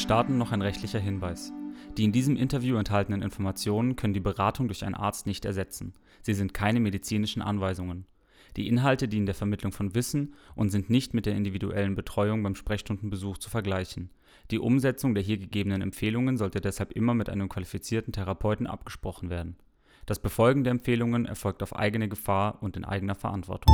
Starten, noch ein rechtlicher Hinweis. Die in diesem Interview enthaltenen Informationen können die Beratung durch einen Arzt nicht ersetzen. Sie sind keine medizinischen Anweisungen. Die Inhalte dienen der Vermittlung von Wissen und sind nicht mit der individuellen Betreuung beim Sprechstundenbesuch zu vergleichen. Die Umsetzung der hier gegebenen Empfehlungen sollte deshalb immer mit einem qualifizierten Therapeuten abgesprochen werden. Das Befolgen der Empfehlungen erfolgt auf eigene Gefahr und in eigener Verantwortung.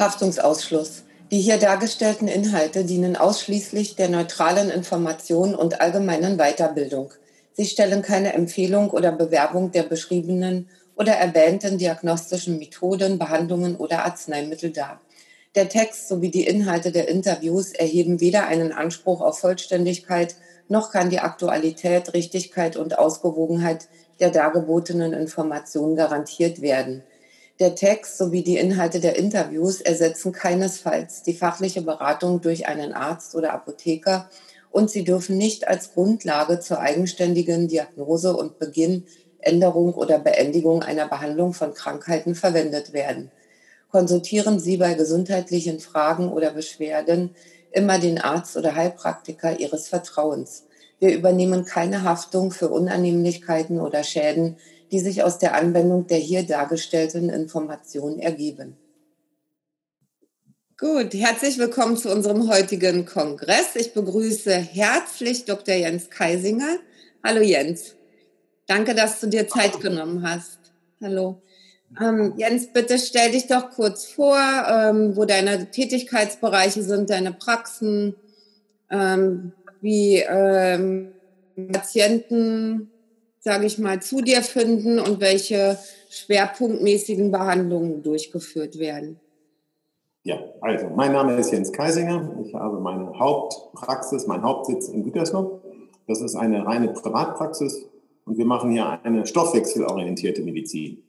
Haftungsausschluss. Die hier dargestellten Inhalte dienen ausschließlich der neutralen Information und allgemeinen Weiterbildung. Sie stellen keine Empfehlung oder Bewerbung der beschriebenen oder erwähnten diagnostischen Methoden, Behandlungen oder Arzneimittel dar. Der Text sowie die Inhalte der Interviews erheben weder einen Anspruch auf Vollständigkeit, noch kann die Aktualität, Richtigkeit und Ausgewogenheit der dargebotenen Informationen garantiert werden. Der Text sowie die Inhalte der Interviews ersetzen keinesfalls die fachliche Beratung durch einen Arzt oder Apotheker und sie dürfen nicht als Grundlage zur eigenständigen Diagnose und Beginn, Änderung oder Beendigung einer Behandlung von Krankheiten verwendet werden. Konsultieren Sie bei gesundheitlichen Fragen oder Beschwerden immer den Arzt oder Heilpraktiker Ihres Vertrauens. Wir übernehmen keine Haftung für Unannehmlichkeiten oder Schäden, die sich aus der Anwendung der hier dargestellten Informationen ergeben. Gut, herzlich willkommen zu unserem heutigen Kongress. Ich begrüße herzlich Dr. Jens Kaisinger. Hallo Jens. Danke, dass du dir Zeit genommen hast. Hallo. Ähm, Jens, bitte stell dich doch kurz vor, ähm, wo deine Tätigkeitsbereiche sind, deine Praxen, ähm, wie ähm, Patienten, sage ich mal, zu dir finden und welche schwerpunktmäßigen Behandlungen durchgeführt werden. Ja, also mein Name ist Jens Kaisinger. Ich habe meine Hauptpraxis, meinen Hauptsitz in Gütersloh. Das ist eine reine Privatpraxis und wir machen hier eine stoffwechselorientierte Medizin.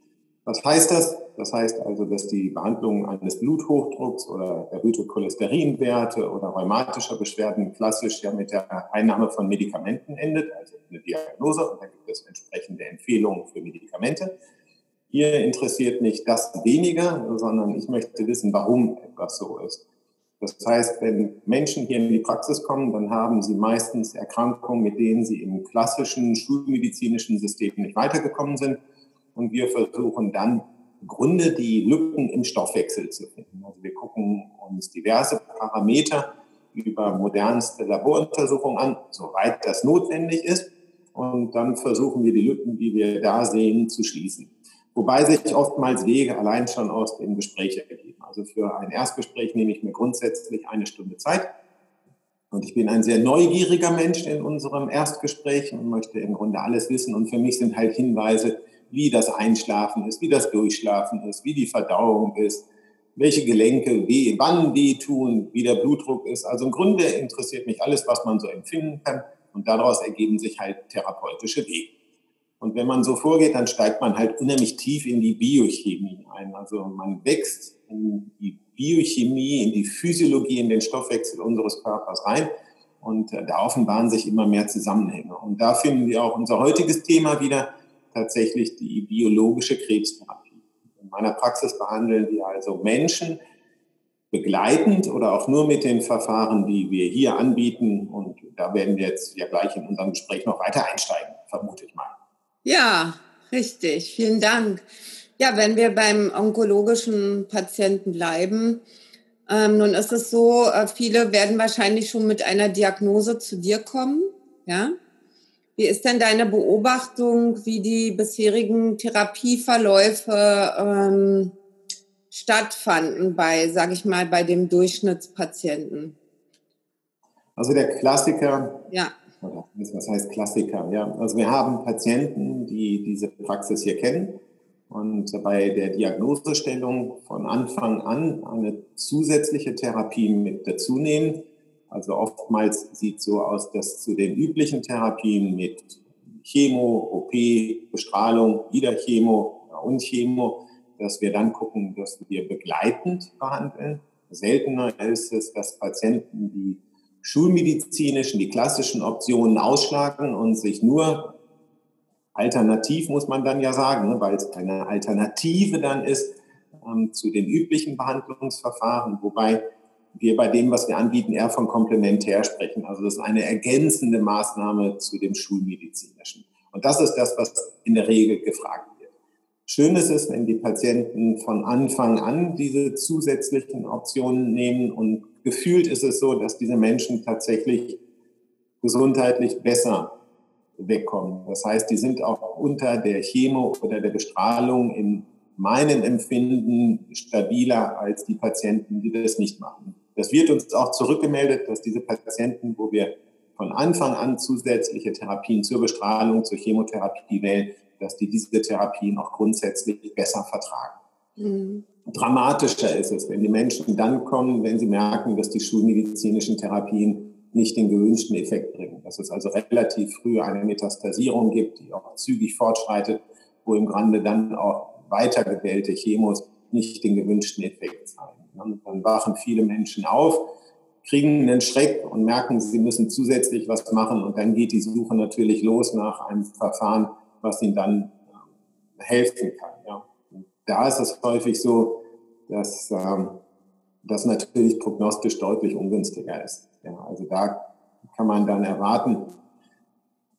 Was heißt das? Das heißt also, dass die Behandlung eines Bluthochdrucks oder erhöhte Cholesterinwerte oder rheumatischer Beschwerden klassisch ja mit der Einnahme von Medikamenten endet, also eine Diagnose und dann gibt es entsprechende Empfehlungen für Medikamente. Hier interessiert mich das weniger, sondern ich möchte wissen, warum etwas so ist. Das heißt, wenn Menschen hier in die Praxis kommen, dann haben sie meistens Erkrankungen, mit denen sie im klassischen schulmedizinischen System nicht weitergekommen sind. Und wir versuchen dann Gründe, die Lücken im Stoffwechsel zu finden. Also wir gucken uns diverse Parameter über modernste Laboruntersuchungen an, soweit das notwendig ist. Und dann versuchen wir die Lücken, die wir da sehen, zu schließen. Wobei sich oftmals Wege allein schon aus dem Gespräch ergeben. Also für ein Erstgespräch nehme ich mir grundsätzlich eine Stunde Zeit. Und ich bin ein sehr neugieriger Mensch in unserem Erstgespräch und möchte im Grunde alles wissen. Und für mich sind halt Hinweise, wie das Einschlafen ist, wie das Durchschlafen ist, wie die Verdauung ist, welche Gelenke weh, wann weh tun, wie der Blutdruck ist. Also im Grunde interessiert mich alles, was man so empfinden kann. Und daraus ergeben sich halt therapeutische Wege. Und wenn man so vorgeht, dann steigt man halt unheimlich tief in die Biochemie ein. Also man wächst in die Biochemie, in die Physiologie, in den Stoffwechsel unseres Körpers rein. Und äh, da offenbaren sich immer mehr Zusammenhänge. Und da finden wir auch unser heutiges Thema wieder, tatsächlich die biologische Krebstherapie. In meiner Praxis behandeln wir also Menschen begleitend oder auch nur mit den Verfahren, die wir hier anbieten. Und da werden wir jetzt ja gleich in unserem Gespräch noch weiter einsteigen, vermute ich mal. Ja, richtig. Vielen Dank. Ja, wenn wir beim onkologischen Patienten bleiben, ähm, nun ist es so, äh, viele werden wahrscheinlich schon mit einer Diagnose zu dir kommen. Ja. Wie ist denn deine Beobachtung, wie die bisherigen Therapieverläufe ähm, stattfanden bei, sage ich mal, bei dem Durchschnittspatienten? Also der Klassiker ja was heißt Klassiker? Ja, also wir haben Patienten, die diese Praxis hier kennen und bei der Diagnosestellung von Anfang an eine zusätzliche Therapie mit dazu nehmen. Also oftmals sieht so aus, dass zu den üblichen Therapien mit Chemo, OP, Bestrahlung, wieder Chemo und Chemo, dass wir dann gucken, dass wir begleitend behandeln. Seltener ist es, dass Patienten, die schulmedizinischen, die klassischen Optionen ausschlagen und sich nur Alternativ muss man dann ja sagen, ne, weil es eine Alternative dann ist ähm, zu den üblichen Behandlungsverfahren, wobei wir bei dem, was wir anbieten, eher von komplementär sprechen. Also das ist eine ergänzende Maßnahme zu dem schulmedizinischen. Und das ist das, was in der Regel gefragt wird. Schön ist es, wenn die Patienten von Anfang an diese zusätzlichen Optionen nehmen und gefühlt ist es so, dass diese Menschen tatsächlich gesundheitlich besser wegkommen. Das heißt, die sind auch unter der Chemo oder der Bestrahlung in meinem Empfinden stabiler als die Patienten, die das nicht machen. Das wird uns auch zurückgemeldet, dass diese Patienten, wo wir von Anfang an zusätzliche Therapien zur Bestrahlung, zur Chemotherapie wählen, dass die diese Therapien auch grundsätzlich besser vertragen. Mhm. Dramatischer ist es, wenn die Menschen dann kommen, wenn sie merken, dass die schulmedizinischen Therapien nicht den gewünschten Effekt bringen. Dass es also relativ früh eine Metastasierung gibt, die auch zügig fortschreitet, wo im Grunde dann auch weitergewählte Chemos nicht den gewünschten Effekt zeigen. Dann wachen viele Menschen auf, kriegen einen Schreck und merken, sie müssen zusätzlich was machen. Und dann geht die Suche natürlich los nach einem Verfahren, was ihnen dann äh, helfen kann. Ja. da ist es häufig so, dass ähm, das natürlich prognostisch deutlich ungünstiger ist. Ja, also da kann man dann erwarten,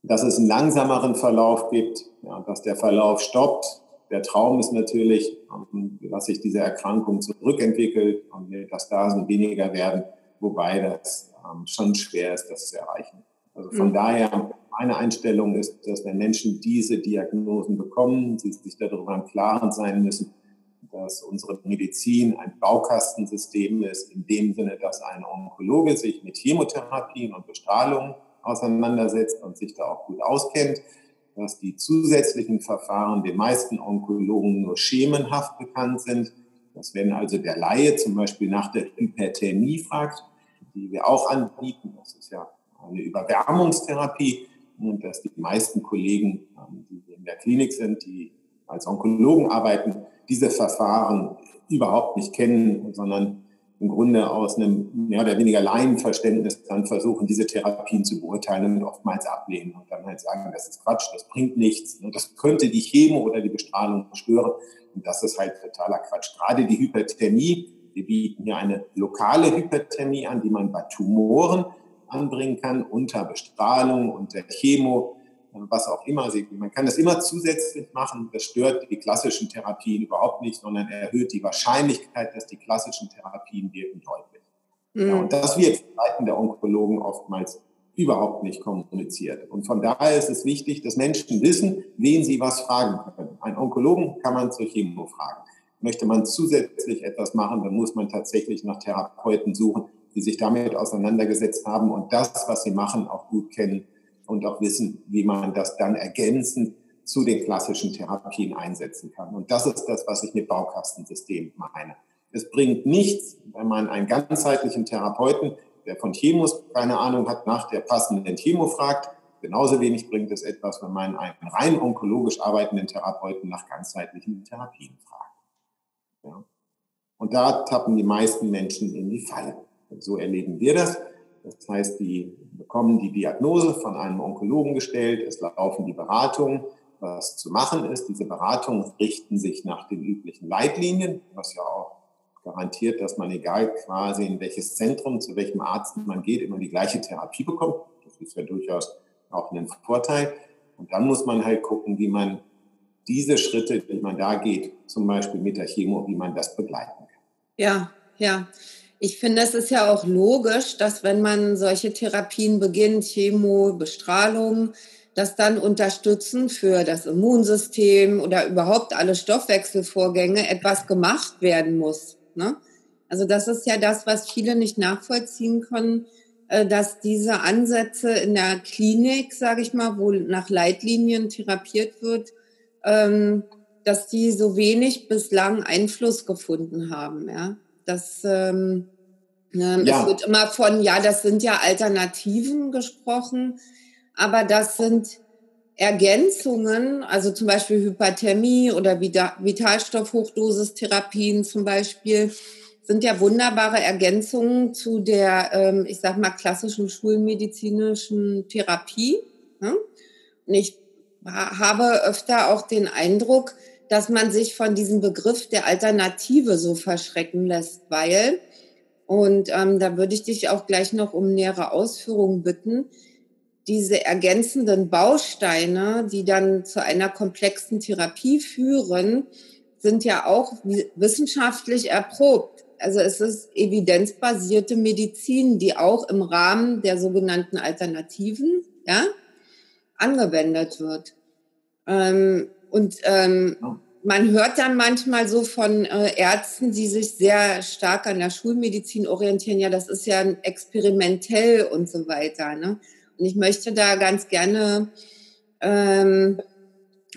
dass es einen langsameren Verlauf gibt, ja, dass der Verlauf stoppt. Der Traum ist natürlich, ähm, dass sich diese Erkrankung zurückentwickelt und Metastasen weniger werden, wobei das ähm, schon schwer ist, das zu erreichen. Also von mhm. daher, meine Einstellung ist, dass wenn Menschen diese Diagnosen bekommen, sie sich darüber im Klaren sein müssen, dass unsere Medizin ein Baukastensystem ist, in dem Sinne, dass ein Onkologe sich mit Chemotherapien und Bestrahlung auseinandersetzt und sich da auch gut auskennt, dass die zusätzlichen Verfahren den meisten Onkologen nur schemenhaft bekannt sind. Dass wenn also der Laie zum Beispiel nach der Hyperthermie fragt, die wir auch anbieten, das ist ja eine Überwärmungstherapie, und dass die meisten Kollegen, ähm, die in der Klinik sind, die als Onkologen arbeiten, diese Verfahren überhaupt nicht kennen, sondern im Grunde aus einem mehr oder weniger Laienverständnis dann versuchen, diese Therapien zu beurteilen und oftmals ablehnen und dann halt sagen, das ist Quatsch, das bringt nichts, ne, das könnte die Chemo oder die Bestrahlung stören und das ist halt totaler Quatsch. Gerade die Hyperthermie, wir bieten hier eine lokale Hyperthermie an, die man bei Tumoren anbringen kann, unter Bestrahlung, unter Chemo, was auch immer. Man kann das immer zusätzlich machen. Das stört die klassischen Therapien überhaupt nicht, sondern erhöht die Wahrscheinlichkeit, dass die klassischen Therapien wirken, deutlich. Mhm. Ja, und das wird von Seiten der Onkologen oftmals überhaupt nicht kommuniziert. Und von daher ist es wichtig, dass Menschen wissen, wen sie was fragen können. Ein Onkologen kann man zur Chemo fragen. Möchte man zusätzlich etwas machen, dann muss man tatsächlich nach Therapeuten suchen, die sich damit auseinandergesetzt haben und das, was sie machen, auch gut kennen und auch wissen, wie man das dann ergänzend zu den klassischen Therapien einsetzen kann. Und das ist das, was ich mit Baukastensystem meine. Es bringt nichts, wenn man einen ganzheitlichen Therapeuten, der von Chemos keine Ahnung hat, nach der passenden Chemo fragt. Genauso wenig bringt es etwas, wenn man einen rein onkologisch arbeitenden Therapeuten nach ganzheitlichen Therapien fragt. Ja. Und da tappen die meisten Menschen in die Falle. So erleben wir das. Das heißt, die bekommen die Diagnose von einem Onkologen gestellt, es laufen die Beratungen. Was zu machen ist, diese Beratungen richten sich nach den üblichen Leitlinien, was ja auch garantiert, dass man egal quasi in welches Zentrum, zu welchem Arzt man geht, immer die gleiche Therapie bekommt. Das ist ja durchaus auch ein Vorteil. Und dann muss man halt gucken, wie man diese Schritte, die man da geht, zum Beispiel mit der Chemo, wie man das begleiten kann. Ja, ja. Ich finde, es ist ja auch logisch, dass wenn man solche Therapien beginnt, Chemo, Bestrahlung, dass dann unterstützen für das Immunsystem oder überhaupt alle Stoffwechselvorgänge etwas gemacht werden muss. Ne? Also das ist ja das, was viele nicht nachvollziehen können, äh, dass diese Ansätze in der Klinik, sage ich mal, wo nach Leitlinien therapiert wird, ähm, dass die so wenig bislang Einfluss gefunden haben. Ja? Das, ähm, ne, ja. Es wird immer von, ja, das sind ja Alternativen gesprochen, aber das sind Ergänzungen, also zum Beispiel Hyperthermie oder Vitalstoffhochdosistherapien zum Beispiel, sind ja wunderbare Ergänzungen zu der, ähm, ich sag mal, klassischen schulmedizinischen Therapie. Ne? Und ich habe öfter auch den Eindruck, dass man sich von diesem Begriff der Alternative so verschrecken lässt, weil, und ähm, da würde ich dich auch gleich noch um nähere Ausführungen bitten, diese ergänzenden Bausteine, die dann zu einer komplexen Therapie führen, sind ja auch wissenschaftlich erprobt. Also es ist evidenzbasierte Medizin, die auch im Rahmen der sogenannten Alternativen ja, angewendet wird. Ähm, und ähm, man hört dann manchmal so von äh, Ärzten, die sich sehr stark an der Schulmedizin orientieren, ja, das ist ja experimentell und so weiter. Ne? Und ich möchte da ganz gerne ähm,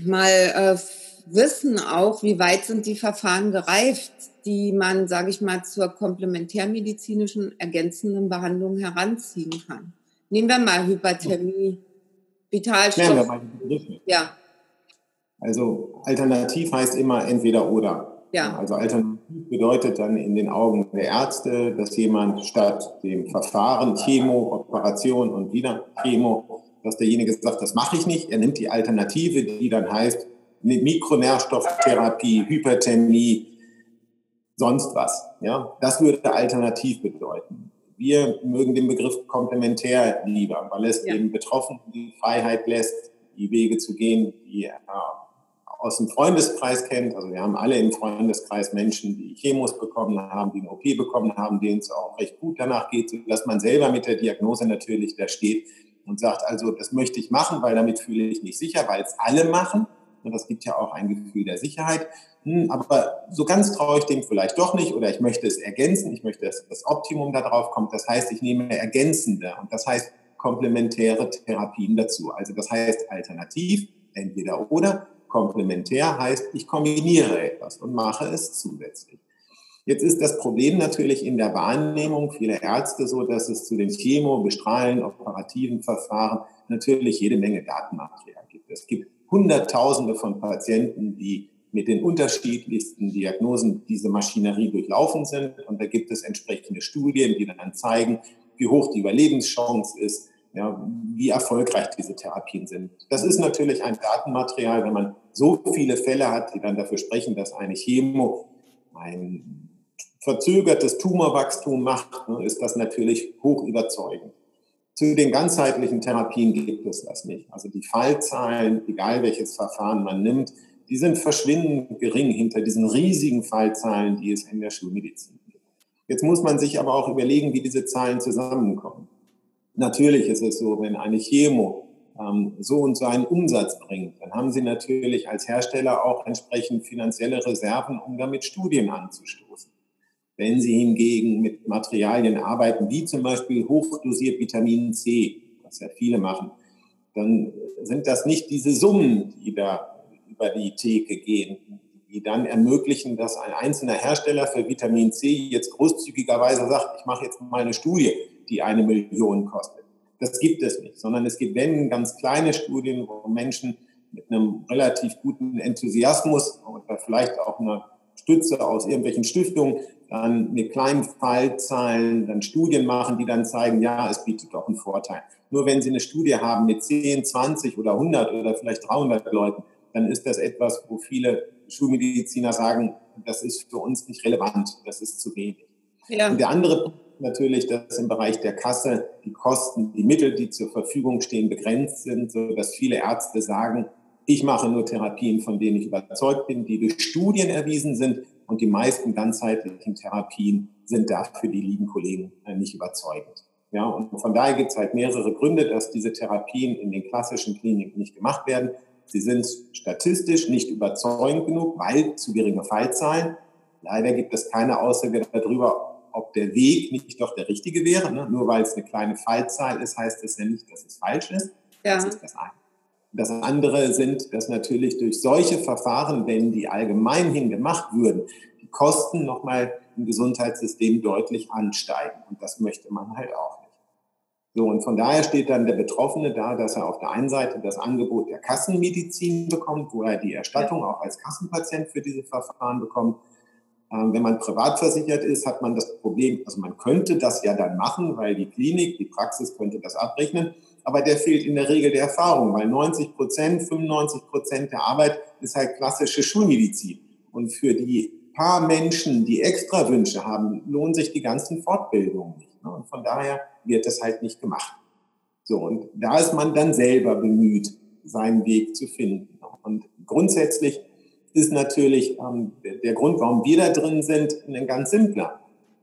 mal äh, wissen auch, wie weit sind die Verfahren gereift, die man, sage ich mal, zur komplementärmedizinischen ergänzenden Behandlung heranziehen kann. Nehmen wir mal Hyperthermie, Vitalstoff. Ja. Also alternativ heißt immer entweder oder. Ja. Also alternativ bedeutet dann in den Augen der Ärzte, dass jemand statt dem Verfahren Chemo, Operation und wieder Chemo, dass derjenige sagt, das mache ich nicht. Er nimmt die Alternative, die dann heißt Mikronährstofftherapie, Hyperthermie, sonst was. Ja, das würde alternativ bedeuten. Wir mögen den Begriff komplementär lieber, weil es ja. den Betroffenen die Freiheit lässt, die Wege zu gehen, die er aus dem Freundeskreis kennt. Also wir haben alle im Freundeskreis Menschen, die Chemos bekommen haben, die eine OP bekommen haben, denen es auch recht gut danach geht, sodass man selber mit der Diagnose natürlich da steht und sagt, also das möchte ich machen, weil damit fühle ich mich sicher, weil es alle machen. Und das gibt ja auch ein Gefühl der Sicherheit. Hm, aber so ganz traue ich dem vielleicht doch nicht oder ich möchte es ergänzen. Ich möchte, dass das Optimum da drauf kommt. Das heißt, ich nehme ergänzende und das heißt komplementäre Therapien dazu. Also das heißt alternativ, entweder oder. Komplementär heißt, ich kombiniere etwas und mache es zusätzlich. Jetzt ist das Problem natürlich in der Wahrnehmung vieler Ärzte so, dass es zu den Chemo-, Bestrahlen-, operativen Verfahren natürlich jede Menge Datenmaterial gibt. Es gibt Hunderttausende von Patienten, die mit den unterschiedlichsten Diagnosen diese Maschinerie durchlaufen sind. Und da gibt es entsprechende Studien, die dann zeigen, wie hoch die Überlebenschance ist, ja, wie erfolgreich diese Therapien sind. Das ist natürlich ein Datenmaterial, wenn man so viele Fälle hat, die dann dafür sprechen, dass eine Chemo ein verzögertes Tumorwachstum macht, ne, ist das natürlich hoch überzeugend. Zu den ganzheitlichen Therapien gibt es das nicht. Also die Fallzahlen, egal welches Verfahren man nimmt, die sind verschwindend gering hinter diesen riesigen Fallzahlen, die es in der Schulmedizin gibt. Jetzt muss man sich aber auch überlegen, wie diese Zahlen zusammenkommen. Natürlich ist es so, wenn eine Chemo ähm, so und so einen Umsatz bringt, dann haben Sie natürlich als Hersteller auch entsprechend finanzielle Reserven, um damit Studien anzustoßen. Wenn Sie hingegen mit Materialien arbeiten, wie zum Beispiel hochdosiert Vitamin C, was ja viele machen, dann sind das nicht diese Summen, die da über die Theke gehen, die dann ermöglichen, dass ein einzelner Hersteller für Vitamin C jetzt großzügigerweise sagt, ich mache jetzt mal eine Studie, die eine Million kostet. Das gibt es nicht, sondern es gibt, wenn, ganz kleine Studien, wo Menschen mit einem relativ guten Enthusiasmus oder vielleicht auch einer Stütze aus irgendwelchen Stiftungen dann mit kleinen Fallzahlen dann Studien machen, die dann zeigen, ja, es bietet doch einen Vorteil. Nur wenn Sie eine Studie haben mit 10, 20 oder 100 oder vielleicht 300 Leuten, dann ist das etwas, wo viele Schulmediziner sagen, das ist für uns nicht relevant, das ist zu wenig. Ja. Und der andere Punkt natürlich, dass im Bereich der Kasse die Kosten, die Mittel, die zur Verfügung stehen, begrenzt sind, sodass viele Ärzte sagen, ich mache nur Therapien, von denen ich überzeugt bin, die durch Studien erwiesen sind und die meisten ganzheitlichen Therapien sind dafür die lieben Kollegen äh, nicht überzeugend. Ja, und von daher gibt es halt mehrere Gründe, dass diese Therapien in den klassischen Kliniken nicht gemacht werden. Sie sind statistisch nicht überzeugend genug, weil zu geringe Fallzahlen. Leider gibt es keine Aussage darüber, ob der Weg nicht doch der richtige wäre. Ne? Nur weil es eine kleine Fallzahl ist, heißt das ja nicht, dass es falsch ist. Ja. Das ist das eine. Das andere sind, dass natürlich durch solche Verfahren, wenn die allgemein hin gemacht würden, die Kosten nochmal im Gesundheitssystem deutlich ansteigen. Und das möchte man halt auch nicht. So, und von daher steht dann der Betroffene da, dass er auf der einen Seite das Angebot der Kassenmedizin bekommt, wo er die Erstattung auch als Kassenpatient für diese Verfahren bekommt. Ähm, wenn man privat versichert ist, hat man das Problem, also man könnte das ja dann machen, weil die Klinik, die Praxis könnte das abrechnen. aber der fehlt in der Regel der Erfahrung, weil 90 Prozent, 95 Prozent der Arbeit ist halt klassische Schulmedizin. Und für die paar Menschen, die extra Wünsche haben, lohnen sich die ganzen Fortbildungen nicht. Ne? Und von daher wird das halt nicht gemacht. So, und da ist man dann selber bemüht, seinen Weg zu finden. Und grundsätzlich ist natürlich ähm, der, Grund, warum wir da drin sind, ein ganz simpler.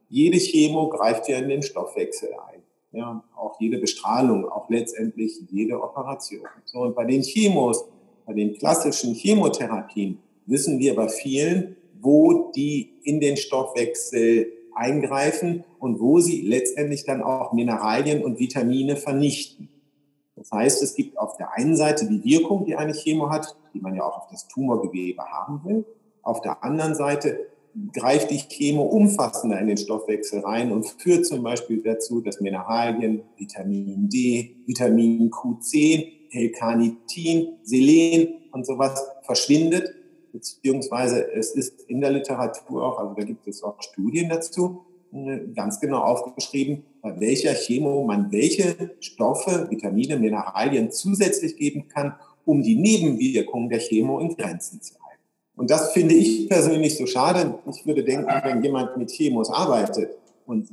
Jede Chemo greift ja in den Stoffwechsel ein. Ja, auch jede Bestrahlung, auch letztendlich jede Operation. So, und bei den Chemos, bei den klassischen Chemotherapien, wissen wir bei vielen, wo die in den Stoffwechsel eingreifen und wo sie letztendlich dann auch Mineralien und Vitamine vernichten. Das heißt, es gibt auf der einen Seite die Wirkung, die eine Chemo hat, die man ja auch auf das Tumorgewebe haben will. Auf der anderen Seite greift die Chemo umfassender in den Stoffwechsel rein und führt zum Beispiel dazu, dass Mineralien, Vitamin D, Vitamin Q10, L-Carnitin, Selen und sowas verschwindet beziehungsweise es ist in der Literatur auch, also da gibt es auch Studien dazu, ganz genau aufgeschrieben, bei welcher Chemo man welche Stoffe, Vitamine, Mineralien zusätzlich geben kann, um die Nebenwirkungen der Chemo in Grenzen zu halten. Und das finde ich persönlich so schade. Ich würde denken, wenn jemand mit Chemos arbeitet und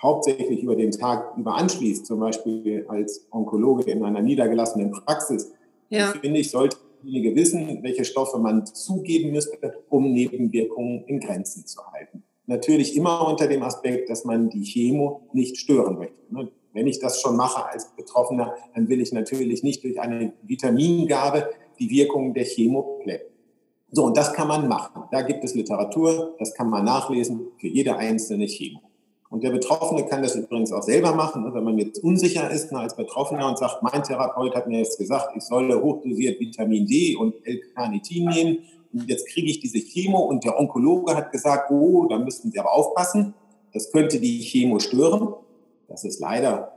hauptsächlich über den Tag über anschließt, zum Beispiel als Onkologe in einer niedergelassenen Praxis, ja. finde ich, sollte derjenige wissen, welche Stoffe man zugeben müsste, um Nebenwirkungen in Grenzen zu halten. Natürlich immer unter dem Aspekt, dass man die Chemo nicht stören möchte. Ne? Wenn ich das schon mache als Betroffener, dann will ich natürlich nicht durch eine Vitamingabe die Wirkung der Chemo plätten. So, und das kann man machen. Da gibt es Literatur, das kann man nachlesen für jede einzelne Chemo. Und der Betroffene kann das übrigens auch selber machen, ne, wenn man jetzt unsicher ist ne, als Betroffener und sagt, mein Therapeut hat mir jetzt gesagt, ich solle hochdosiert Vitamin D und L-Carnitin nehmen jetzt kriege ich diese Chemo und der Onkologe hat gesagt, oh, da müssten Sie aber aufpassen, das könnte die Chemo stören. Das ist leider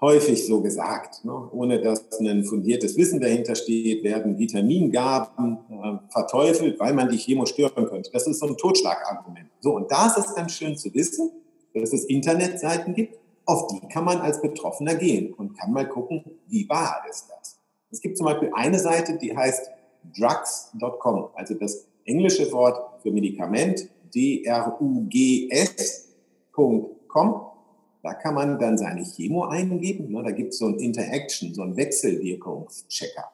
häufig so gesagt. Ne? Ohne dass ein fundiertes Wissen dahinter steht, werden Vitamingaben äh, verteufelt, weil man die Chemo stören könnte. Das ist so ein Totschlagargument. So, und da ist es dann schön zu wissen, dass es Internetseiten gibt, auf die kann man als Betroffener gehen und kann mal gucken, wie wahr ist das. Es gibt zum Beispiel eine Seite, die heißt drugs.com, also das englische Wort für Medikament, D-R-U-G-S.com. Da kann man dann seine Chemo eingeben. Ne? Da gibt es so ein Interaction, so ein Wechselwirkungschecker.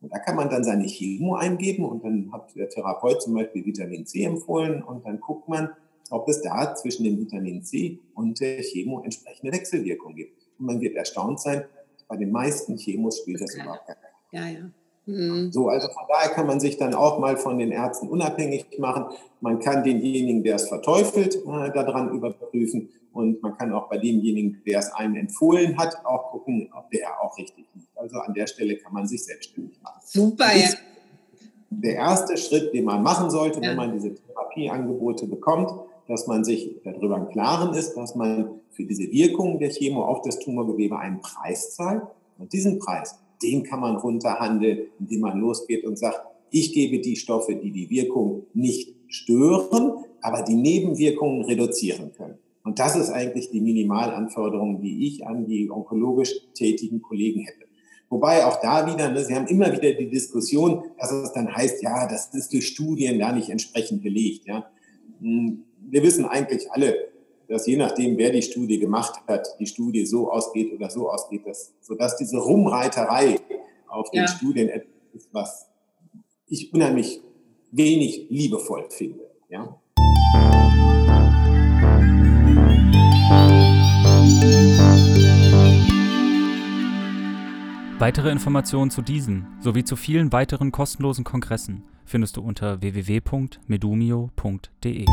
Und da kann man dann seine Chemo eingeben und dann hat der Therapeut zum Beispiel Vitamin C empfohlen und dann guckt man, ob es da zwischen dem Vitamin C und der Chemo entsprechende Wechselwirkung gibt. Und man wird erstaunt sein, bei den meisten Chemos spielt das überhaupt keine Rolle. Ja, ja. Mhm. So, also von daher kann man sich dann auch mal von den Ärzten unabhängig machen. Man kann denjenigen, der es verteufelt, äh, daran überprüfen. Und man kann auch bei demjenigen, der es einem empfohlen hat, auch gucken, ob der auch richtig liegt. Also an der Stelle kann man sich selbstständig machen. Super, ja. Der erste Schritt, den man machen sollte, ja. wenn man diese Therapieangebote bekommt, dass man sich darüber im Klaren ist, dass man für diese Wirkung der Chemo auf das Tumorgewebe einen Preis zahlt. Und diesen Preis, den kann man runterhandeln, indem man losgeht und sagt, ich gebe die Stoffe, die die Wirkung nicht stören, aber die Nebenwirkungen reduzieren können. Und das ist eigentlich die Minimalanforderung, die ich an die onkologisch tätigen Kollegen hätte. Wobei auch da wieder, ne, Sie haben immer wieder die Diskussion, dass es dann heißt, ja, das ist durch Studien gar nicht entsprechend belegt. Ja. Hm, wir wissen eigentlich alle, dass je nachdem, wer die Studie gemacht hat, die Studie so ausgeht oder so ausgeht, dass, sodass diese Rumreiterei auf den ja. Studien etwas ist, was ich unheimlich wenig liebevoll finde. Ja? Weitere Informationen zu diesen sowie zu vielen weiteren kostenlosen Kongressen findest du unter www.medumio.de.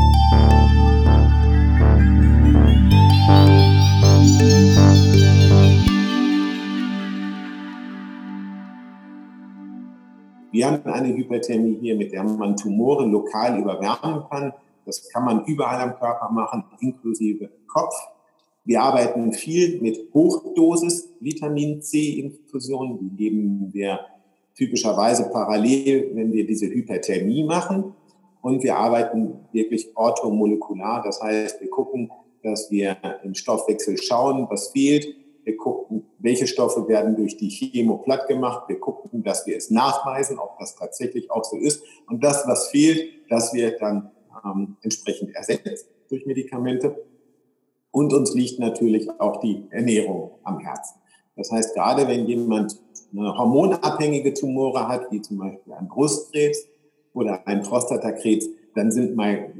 Wir haben eine Hyperthermie hier, mit der man Tumoren lokal überwärmen kann. Das kann man überall am Körper machen, inklusive Kopf. Wir arbeiten viel mit Hochdosis Vitamin C-Infusionen. Die geben wir typischerweise parallel, wenn wir diese Hyperthermie machen. Und wir arbeiten wirklich orthomolekular. Das heißt, wir gucken, dass wir im Stoffwechsel schauen, was fehlt. Wir gucken, welche Stoffe werden durch die Chemo platt gemacht. Wir gucken, dass wir es nachweisen, ob das tatsächlich auch so ist. Und das, was fehlt, das wird dann ähm, entsprechend ersetzt durch Medikamente. Und uns liegt natürlich auch die Ernährung am Herzen. Das heißt, gerade wenn jemand eine hormonabhängige Tumore hat, wie zum Beispiel ein Brustkrebs oder ein Prostatakrebs, dann sind mal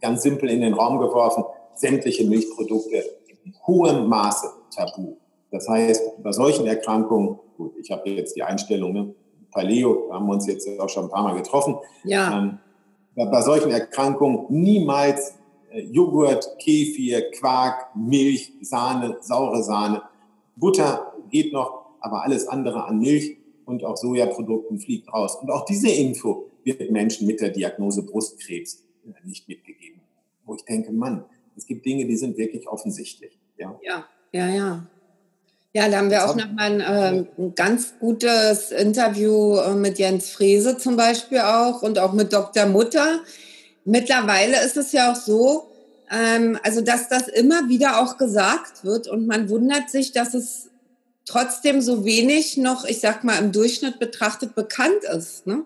ganz simpel in den Raum geworfen sämtliche Milchprodukte in hohem Maße tabu. Das heißt, bei solchen Erkrankungen, gut, ich habe jetzt die Einstellung, ne, Paleo, da haben wir uns jetzt auch schon ein paar Mal getroffen. Ja. Ähm, bei solchen Erkrankungen niemals äh, Joghurt, Kefir, Quark, Milch, Sahne, saure Sahne. Butter geht noch, aber alles andere an Milch und auch Sojaprodukten fliegt raus. Und auch diese Info wird Menschen mit der Diagnose Brustkrebs äh, nicht mitgegeben. Wo ich denke, Mann, es gibt Dinge, die sind wirklich offensichtlich. Ja, ja, ja. ja. Ja, da haben wir auch nochmal ein, äh, ein ganz gutes Interview äh, mit Jens Frese zum Beispiel auch und auch mit Dr. Mutter. Mittlerweile ist es ja auch so, ähm, also dass das immer wieder auch gesagt wird und man wundert sich, dass es trotzdem so wenig noch, ich sag mal, im Durchschnitt betrachtet bekannt ist. Ne?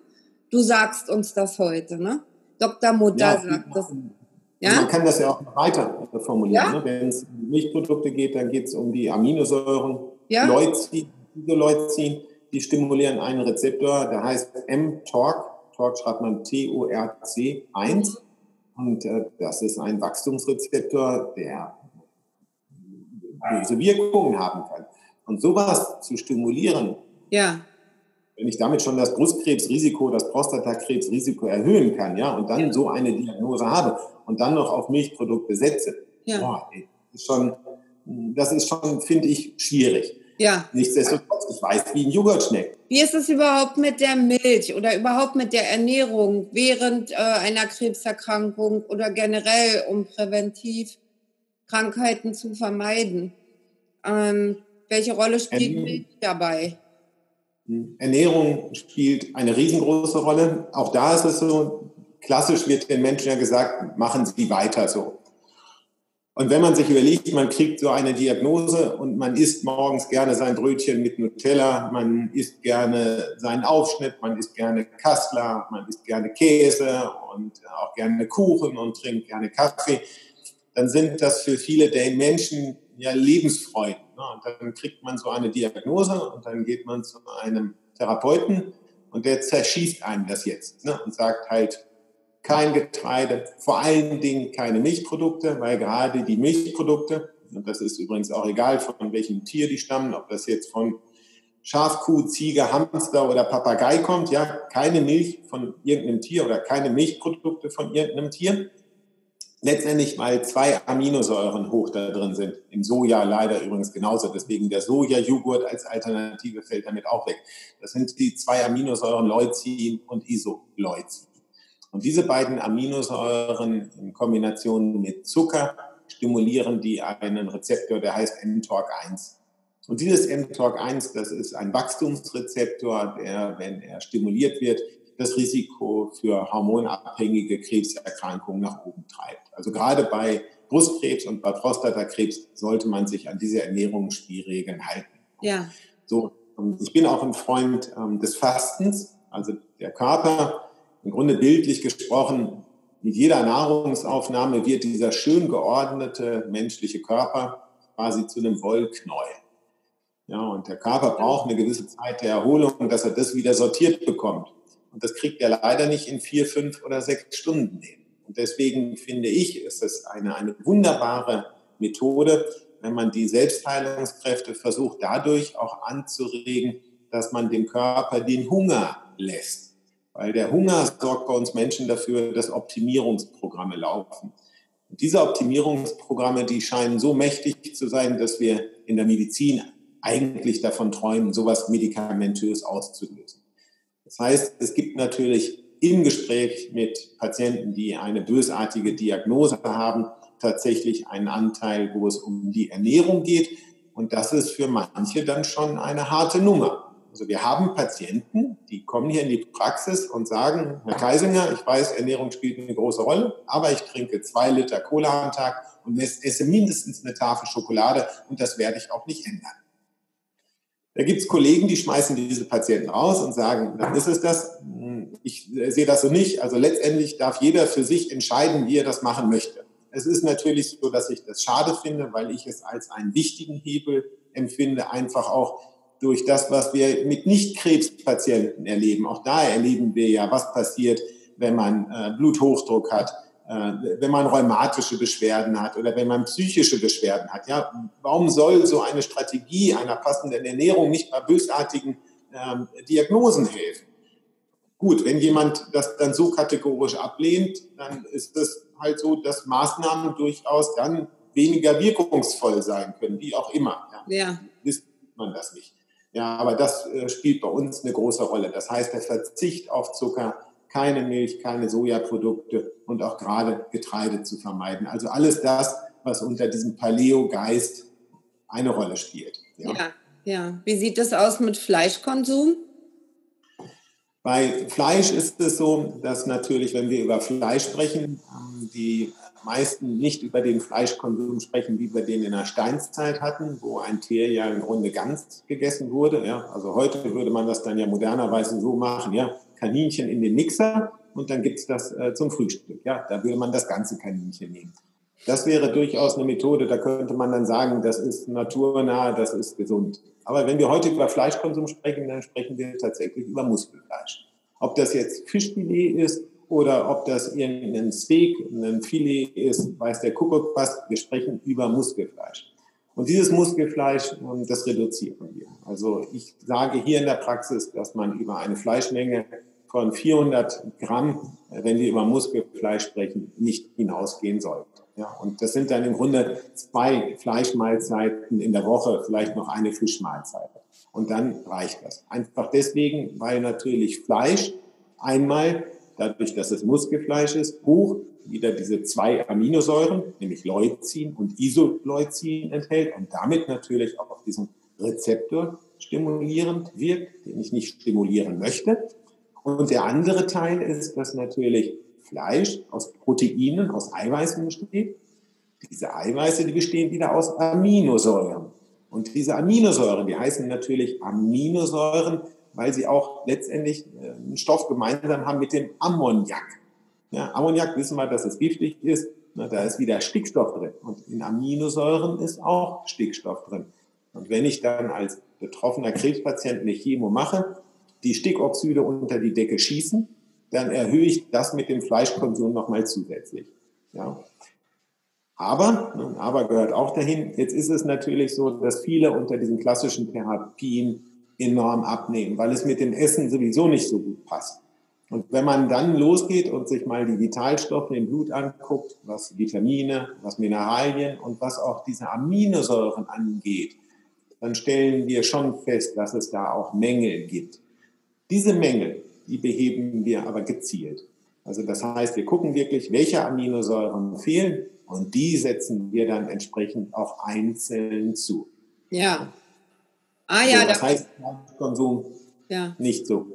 Du sagst uns das heute, ne? Dr. Mutter ja, sagt das. Ja? Man kann das ja auch weiter formulieren. Ja? Ne? Wenn es um Milchprodukte geht, dann geht es um die Aminosäuren, ja? Leucin, Leucin, die stimulieren einen Rezeptor, der heißt mTORC. TORC schreibt man T-O-R-C 1. Und äh, das ist ein Wachstumsrezeptor, der böse Wirkungen haben kann. Und sowas zu stimulieren, ja. Wenn ich damit schon das Brustkrebsrisiko, das Prostatakrebsrisiko erhöhen kann, ja, und dann ja. so eine Diagnose habe und dann noch auf Milchprodukte setze, ja. boah, ey, ist schon, das ist schon, finde ich, schwierig. Ja. Nichtsdestotrotz, ich weiß, wie ein Joghurt schmeckt. Wie ist es überhaupt mit der Milch oder überhaupt mit der Ernährung während äh, einer Krebserkrankung oder generell, um präventiv Krankheiten zu vermeiden? Ähm, welche Rolle spielt Milch dabei? Ernährung spielt eine riesengroße Rolle. Auch da ist es so, klassisch wird den Menschen ja gesagt, machen Sie weiter so. Und wenn man sich überlegt, man kriegt so eine Diagnose und man isst morgens gerne sein Brötchen mit Nutella, man isst gerne seinen Aufschnitt, man isst gerne Kassler, man isst gerne Käse und auch gerne Kuchen und trinkt gerne Kaffee, dann sind das für viele der Menschen ja Lebensfreuden. Ne? Und dann kriegt man so eine Diagnose und dann geht man zu einem Therapeuten und der zerschießt einem das jetzt ne? und sagt halt, kein Getreide, vor allen Dingen keine Milchprodukte, weil gerade die Milchprodukte, und das ist übrigens auch egal, von welchem Tier die stammen, ob das jetzt von Schaf, Kuh, Ziege, Hamster oder Papagei kommt, ja, keine Milch von irgendeinem Tier oder keine Milchprodukte von irgendeinem Tier. Letztendlich, weil zwei Aminosäuren hoch da drin sind. Im Soja leider übrigens genauso. Deswegen der Soja-Joghurt als Alternative fällt damit auch weg. Das sind die zwei Aminosäuren Leucin und Isoleucin. Und diese beiden Aminosäuren in Kombination mit Zucker stimulieren die einen Rezeptor, der heißt mTORC1. Und dieses mTORC1, das ist ein Wachstumsrezeptor, der, wenn er stimuliert wird, das Risiko für hormonabhängige Krebserkrankungen nach oben treibt. Also gerade bei Brustkrebs und bei Prostatakrebs sollte man sich an diese Ernährungsspielregeln halten. Ja. So, ich bin auch ein Freund ähm, des Fastens. Also der Körper im Grunde bildlich gesprochen, mit jeder Nahrungsaufnahme wird dieser schön geordnete menschliche Körper quasi zu einem Wollknäuel. Ja, und der Körper braucht eine gewisse Zeit der Erholung, dass er das wieder sortiert bekommt. Und das kriegt er leider nicht in vier, fünf oder sechs Stunden hin. Und deswegen finde ich, ist es eine, eine wunderbare Methode, wenn man die Selbstheilungskräfte versucht, dadurch auch anzuregen, dass man dem Körper den Hunger lässt. Weil der Hunger sorgt bei uns Menschen dafür, dass Optimierungsprogramme laufen. Und diese Optimierungsprogramme, die scheinen so mächtig zu sein, dass wir in der Medizin eigentlich davon träumen, sowas medikamentös auszulösen. Das heißt, es gibt natürlich im Gespräch mit Patienten, die eine bösartige Diagnose haben, tatsächlich einen Anteil, wo es um die Ernährung geht. Und das ist für manche dann schon eine harte Nummer. Also wir haben Patienten, die kommen hier in die Praxis und sagen, Herr Keisinger, ich weiß, Ernährung spielt eine große Rolle, aber ich trinke zwei Liter Cola am Tag und esse mindestens eine Tafel Schokolade und das werde ich auch nicht ändern. Da gibt es Kollegen, die schmeißen diese Patienten raus und sagen, dann ist es das. Ich sehe das so nicht. Also letztendlich darf jeder für sich entscheiden, wie er das machen möchte. Es ist natürlich so, dass ich das schade finde, weil ich es als einen wichtigen Hebel empfinde, einfach auch durch das, was wir mit Nicht-Krebspatienten erleben. Auch da erleben wir ja, was passiert, wenn man äh, Bluthochdruck hat, äh, wenn man rheumatische Beschwerden hat oder wenn man psychische Beschwerden hat. Ja, warum soll so eine Strategie einer passenden Ernährung nicht bei bösartigen ähm, Diagnosen helfen? Gut, wenn jemand das dann so kategorisch ablehnt, dann ist es halt so, dass Maßnahmen durchaus dann weniger wirkungsvoll sein können, wie auch immer. Ja. ja. Wisst man das nicht. Ja, aber das äh, spielt bei uns eine große Rolle. Das heißt, der Verzicht auf Zucker, keine Milch, keine Sojaprodukte und auch gerade Getreide zu vermeiden. Also alles das, was unter diesem Paleo-Geist eine Rolle spielt. Ja. ja, ja. Wie sieht das aus mit Fleischkonsum? Bei Fleisch ist es so, dass natürlich, wenn wir über Fleisch sprechen, ähm, die meisten nicht über den Fleischkonsum sprechen, wie wir den in der Steinzeit hatten, wo ein Tier ja im Grunde ganz gegessen wurde. Ja, also heute würde man das dann ja modernerweise so machen, ja, Kaninchen in den Mixer und dann gibt es das äh, zum Frühstück. Ja, da würde man das ganze Kaninchen nehmen. Das wäre durchaus eine Methode, da könnte man dann sagen, das ist naturnah, das ist gesund. Aber wenn wir heute über Fleischkonsum sprechen, dann sprechen wir tatsächlich über Muskelfleisch. Ob das jetzt Fischfilet ist oder ob das irgendein Steak, ein Filet ist, weiß der Kuckuck was. Wir sprechen über Muskelfleisch. Und dieses Muskelfleisch, ähm, das reduzieren wir. Also ich sage hier in der Praxis, dass man über eine Fleischmenge von 400 Gramm, wenn wir über Muskelfleisch sprechen, nicht hinausgehen sollte. Ja, und das sind dann im Grunde zwei Fleischmahlzeiten in der Woche, vielleicht noch eine Fischmahlzeit. Und dann reicht das. Einfach deswegen, weil natürlich Fleisch einmal, dadurch, dass es Muskelfleisch ist, hoch wieder diese zwei Aminosäuren, nämlich Leucin und Isoleucin enthält und damit natürlich auch auf diesen Rezeptor stimulierend wirkt, den ich nicht stimulieren möchte. Und der andere Teil ist, dass natürlich Fleisch aus Proteinen, aus Eiweißen besteht. Diese Eiweiße, die bestehen wieder aus Aminosäuren. Und diese Aminosäuren, die heißen natürlich Aminosäuren, weil sie auch letztendlich äh, einen Stoff gemeinsam haben mit dem Ammoniak. Ja, Ammoniak wissen wir, dass es giftig ist. Da ist wieder Stickstoff drin. Und in Aminosäuren ist auch Stickstoff drin. Und wenn ich dann als betroffener Krebspatient eine Chemo mache, die Stickoxide unter die Decke schießen, dann erhöhe ich das mit dem Fleischkonsum nochmal zusätzlich. Ja. Aber, ne, aber gehört auch dahin, jetzt ist es natürlich so, dass viele unter diesen klassischen Therapien enorm abnehmen, weil es mit dem Essen sowieso nicht so gut passt. Und wenn man dann losgeht und sich mal die Vitalstoffe im Blut anguckt, was Vitamine, was Mineralien und was auch diese Aminosäuren angeht, dann stellen wir schon fest, dass es da auch Mängel gibt. Diese Mängel, die beheben wir aber gezielt. Also das heißt, wir gucken wirklich, welche Aminosäuren fehlen und die setzen wir dann entsprechend auch einzeln zu. Ja. Ah ja. So, das heißt, Konsum ja. nicht so.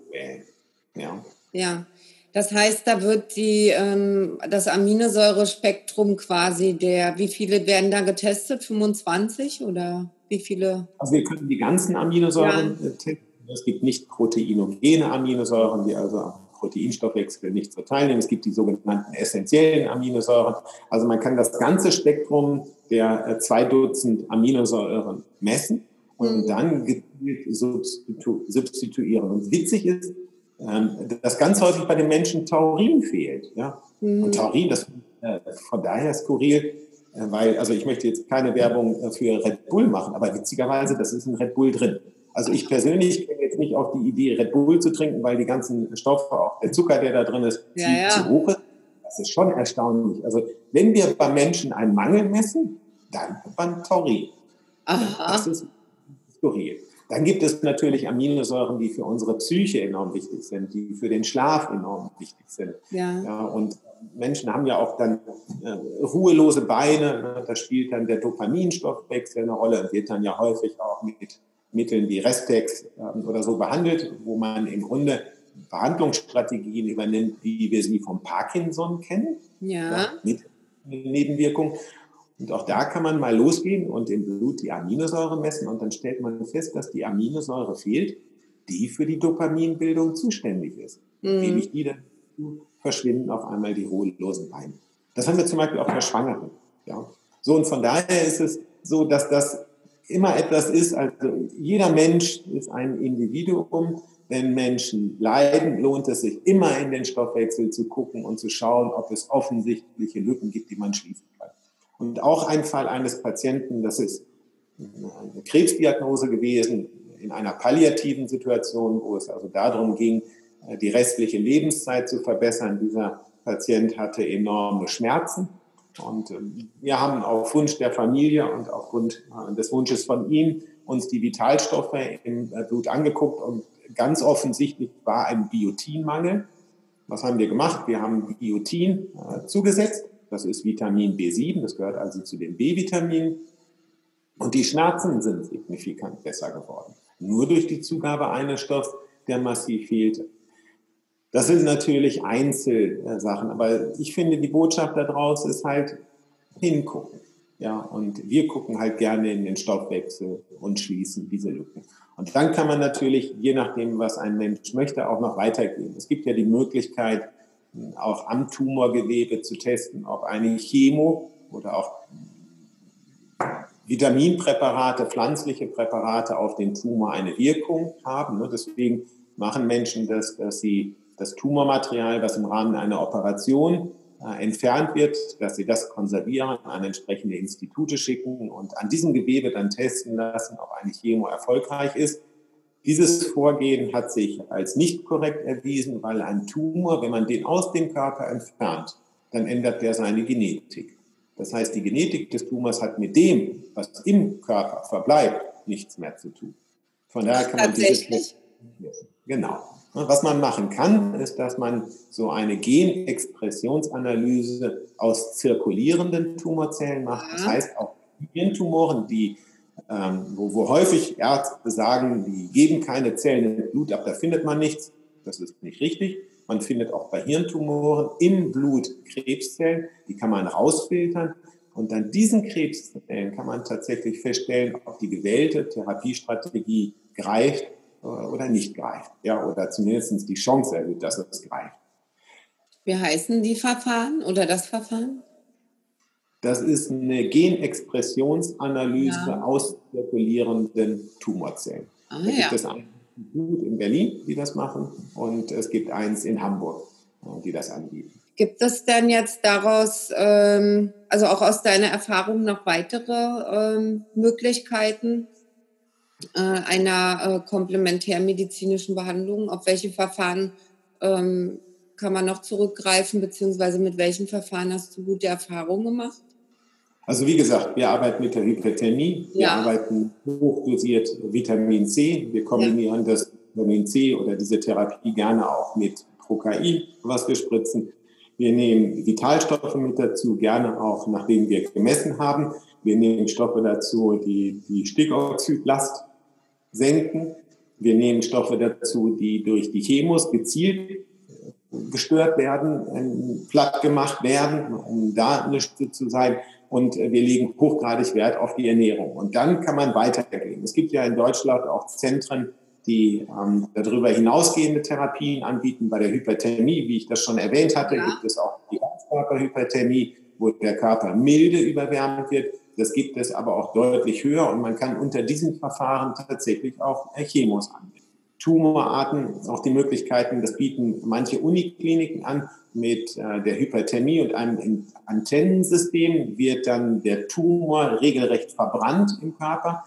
Ja. Ja. Das heißt, da wird die, ähm, das Aminosäurespektrum quasi der, wie viele werden da getestet? 25 oder wie viele? Also wir können die ganzen Aminosäuren ja. testen es gibt nicht proteinogene Aminosäuren, die also am Proteinstoffwechsel nicht so teilnehmen. Es gibt die sogenannten essentiellen Aminosäuren. Also man kann das ganze Spektrum der äh, zwei Dutzend Aminosäuren messen und mhm. dann substitu substituieren. Und witzig ist, ähm, dass ganz häufig bei den Menschen Taurin fehlt. Ja? Mhm. Und Taurin, das äh, von daher skurril, äh, weil, also ich möchte jetzt keine Werbung für Red Bull machen, aber witzigerweise, das ist in Red Bull drin. Also ich persönlich jetzt nicht auf die Idee, Red Bull zu trinken, weil die ganzen Stoffe, auch der Zucker, der da drin ist, ja, ja. zu hoch ist. Das ist schon erstaunlich. Also wenn wir beim Menschen einen Mangel messen, dann beim Taurin. Aha. Das ist skurril. Dann gibt es natürlich Aminosäuren, die für unsere Psyche enorm wichtig sind, die für den Schlaf enorm wichtig sind. Ja. ja und Menschen haben ja auch dann äh, ruhelose Beine. Ne? Da spielt dann der Dopaminstoffwechsel eine Rolle und wird dann ja häufig auch mit Mitteln wie Restex ähm, oder so behandelt, wo man im Grunde Behandlungsstrategien übernimmt, wie wir sie vom Parkinson kennen. Ja. ja mit Nebenwirkungen. Und auch da kann man mal losgehen und im Blut die Aminosäure messen und dann stellt man fest, dass die Aminosäure fehlt, die für die Dopaminbildung zuständig ist. Mhm. Gebe ich die dann verschwinden auf einmal die ruhelosen Beine. Das haben wir zum Beispiel auch bei Schwangeren. Ja. So, und von daher ist es so, dass das immer etwas ist, also jeder Mensch ist ein Individuum. Wenn Menschen leiden, lohnt es sich immer in den Stoffwechsel zu gucken und zu schauen, ob es offensichtliche Lücken gibt, die man schließen kann. Und auch ein Fall eines Patienten, das ist eine Krebsdiagnose gewesen, in einer palliativen Situation, wo es also darum ging, die restliche Lebenszeit zu verbessern. Dieser Patient hatte enorme Schmerzen und ähm, wir haben auf Wunsch der Familie und aufgrund äh, des Wunsches von ihm uns die Vitalstoffe im äh, Blut angeguckt und ganz offensichtlich war ein Biotinmangel. Was haben wir gemacht? Wir haben Biotin äh, zugesetzt. Das ist Vitamin B7, das gehört also zu den B-Vitaminen. Und die Schmerzen sind signifikant besser geworden. Nur durch die Zugabe eines Stoffs, der massiv fehlt. Das sind natürlich Einzelsachen, aber ich finde, die Botschaft daraus ist halt hingucken. Ja, und wir gucken halt gerne in den Stoffwechsel und schließen diese Lücken. Und dann kann man natürlich, je nachdem, was ein Mensch möchte, auch noch weitergehen. Es gibt ja die Möglichkeit, auch am Tumorgewebe zu testen, ob eine Chemo oder auch Vitaminpräparate, pflanzliche Präparate auf den Tumor eine Wirkung haben. Deswegen machen Menschen das, dass sie das Tumormaterial, was im Rahmen einer Operation äh, entfernt wird, dass sie das konservieren, an entsprechende Institute schicken und an diesem Gewebe dann testen lassen, ob eine Chemo erfolgreich ist. Dieses Vorgehen hat sich als nicht korrekt erwiesen, weil ein Tumor, wenn man den aus dem Körper entfernt, dann ändert der seine Genetik. Das heißt, die Genetik des Tumors hat mit dem, was im Körper verbleibt, nichts mehr zu tun. Von daher kann man diese Genau. Was man machen kann, ist, dass man so eine Genexpressionsanalyse aus zirkulierenden Tumorzellen macht. Das heißt, auch Hirntumoren, die, ähm, wo, wo häufig Ärzte sagen, die geben keine Zellen im Blut ab, da findet man nichts. Das ist nicht richtig. Man findet auch bei Hirntumoren im Blut Krebszellen, die kann man rausfiltern. Und an diesen Krebszellen kann man tatsächlich feststellen, ob die gewählte Therapiestrategie greift oder nicht greift. Ja, oder zumindest die Chance erhöht, dass es greift. Wie heißen die Verfahren oder das Verfahren? Das ist eine Genexpressionsanalyse ja. aus zirkulierenden Tumorzellen. Ah, da gibt ja. es ein Institut in Berlin, die das machen, und es gibt eins in Hamburg, die das anbieten. Gibt es denn jetzt daraus, ähm, also auch aus deiner Erfahrung, noch weitere ähm, Möglichkeiten, äh, einer äh, komplementärmedizinischen Behandlung? Auf welche Verfahren ähm, kann man noch zurückgreifen, beziehungsweise mit welchen Verfahren hast du gute Erfahrungen gemacht? Also wie gesagt, wir arbeiten mit der Hyperthermie, wir ja. arbeiten hochdosiert Vitamin C, wir kombinieren ja. das Vitamin C oder diese Therapie gerne auch mit Prokain, was wir spritzen. Wir nehmen Vitalstoffe mit dazu, gerne auch nachdem wir gemessen haben. Wir nehmen Stoffe dazu, die die Stickoxidlast senken. Wir nehmen Stoffe dazu, die durch die Chemos gezielt gestört werden, platt gemacht werden, um da eine Stütze zu sein. Und wir legen hochgradig Wert auf die Ernährung. Und dann kann man weitergehen. Es gibt ja in Deutschland auch Zentren, die ähm, darüber hinausgehende Therapien anbieten. Bei der Hyperthermie, wie ich das schon erwähnt hatte, ja. gibt es auch die Ganzkörperhyperthermie, wo der Körper milde überwärmt wird. Das gibt es aber auch deutlich höher und man kann unter diesen Verfahren tatsächlich auch Chemos anwenden. Tumorarten, auch die Möglichkeiten, das bieten manche Unikliniken an. Mit äh, der Hyperthermie und einem Antennensystem wird dann der Tumor regelrecht verbrannt im Körper.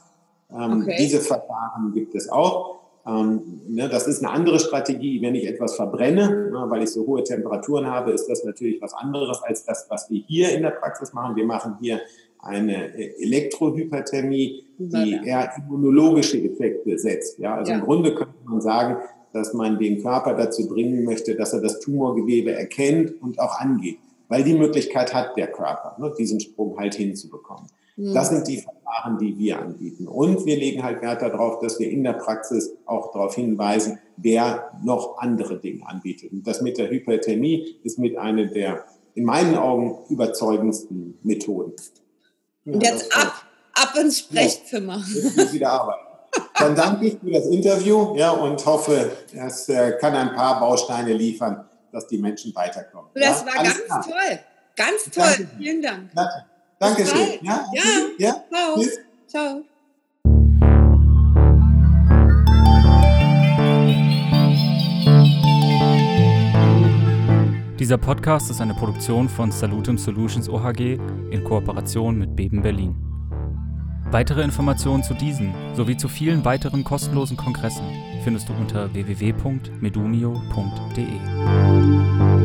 Ähm, okay. Diese Verfahren gibt es auch. Ähm, ne, das ist eine andere Strategie, wenn ich etwas verbrenne, ne, weil ich so hohe Temperaturen habe, ist das natürlich was anderes als das, was wir hier in der Praxis machen. Wir machen hier eine Elektrohyperthermie, die eher immunologische Effekte setzt. Ja, also ja. im Grunde könnte man sagen, dass man den Körper dazu bringen möchte, dass er das Tumorgewebe erkennt und auch angeht. Weil die Möglichkeit hat der Körper, ne, diesen Sprung halt hinzubekommen. Mhm. Das sind die Verfahren, die wir anbieten. Und wir legen halt Wert darauf, dass wir in der Praxis auch darauf hinweisen, wer noch andere Dinge anbietet. Und das mit der Hyperthermie ist mit einer der in meinen Augen überzeugendsten Methoden. Und jetzt ab, ab ins Sprechzimmer. Ja, jetzt muss wieder arbeiten. Dann danke ich für das Interview ja, und hoffe, es äh, kann ein paar Bausteine liefern, dass die Menschen weiterkommen. Das ja? war ganz klar. toll. Ganz toll. Danke. Vielen Dank. Danke. Dankeschön. Ja, ja. ja. Ciao. Tschüss. Ciao. Dieser Podcast ist eine Produktion von Salutum Solutions OHG in Kooperation mit Beben Berlin. Weitere Informationen zu diesen sowie zu vielen weiteren kostenlosen Kongressen findest du unter www.medumio.de.